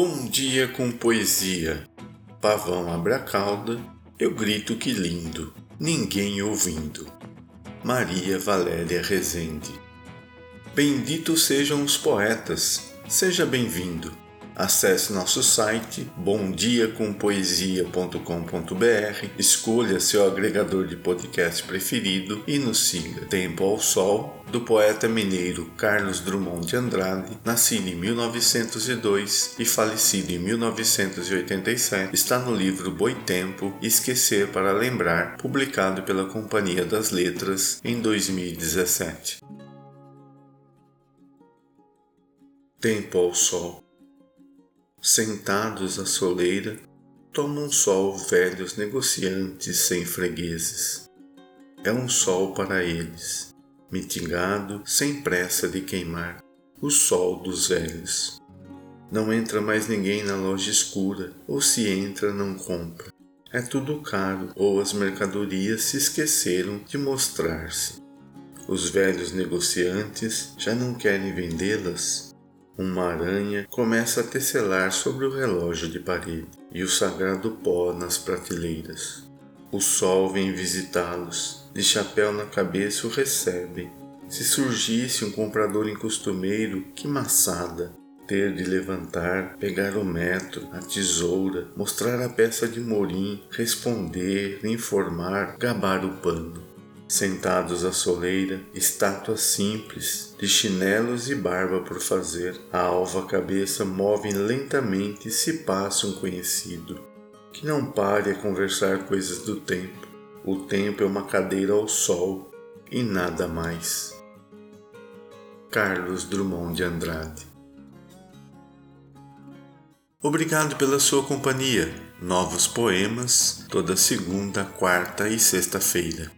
Bom dia com poesia. Pavão abre a cauda, eu grito que lindo, ninguém ouvindo. Maria Valéria Rezende. Benditos sejam os poetas, seja bem-vindo. Acesse nosso site bomdiacompoesia.com.br, escolha seu agregador de podcast preferido e nos siga. Tempo ao Sol, do poeta mineiro Carlos Drummond de Andrade, nascido em 1902 e falecido em 1987, está no livro Boitempo Esquecer para Lembrar, publicado pela Companhia das Letras em 2017. Tempo ao Sol Sentados à soleira, tomam sol velhos negociantes sem fregueses. É um sol para eles, mitigado, sem pressa de queimar, o sol dos velhos. Não entra mais ninguém na loja escura, ou se entra, não compra. É tudo caro, ou as mercadorias se esqueceram de mostrar-se. Os velhos negociantes já não querem vendê-las uma aranha começa a tecelar sobre o relógio de parede e o sagrado pó nas prateleiras. O sol vem visitá-los, de chapéu na cabeça o recebe. Se surgisse um comprador incostumeiro, que maçada! Ter de levantar, pegar o metro, a tesoura, mostrar a peça de morim, responder, informar, gabar o pano sentados à soleira, estátuas simples, de chinelos e barba por fazer, a alva cabeça movem lentamente se passa um conhecido, que não pare a conversar coisas do tempo. O tempo é uma cadeira ao sol e nada mais. Carlos Drummond de Andrade Obrigado pela sua companhia. Novos poemas toda segunda, quarta e sexta-feira.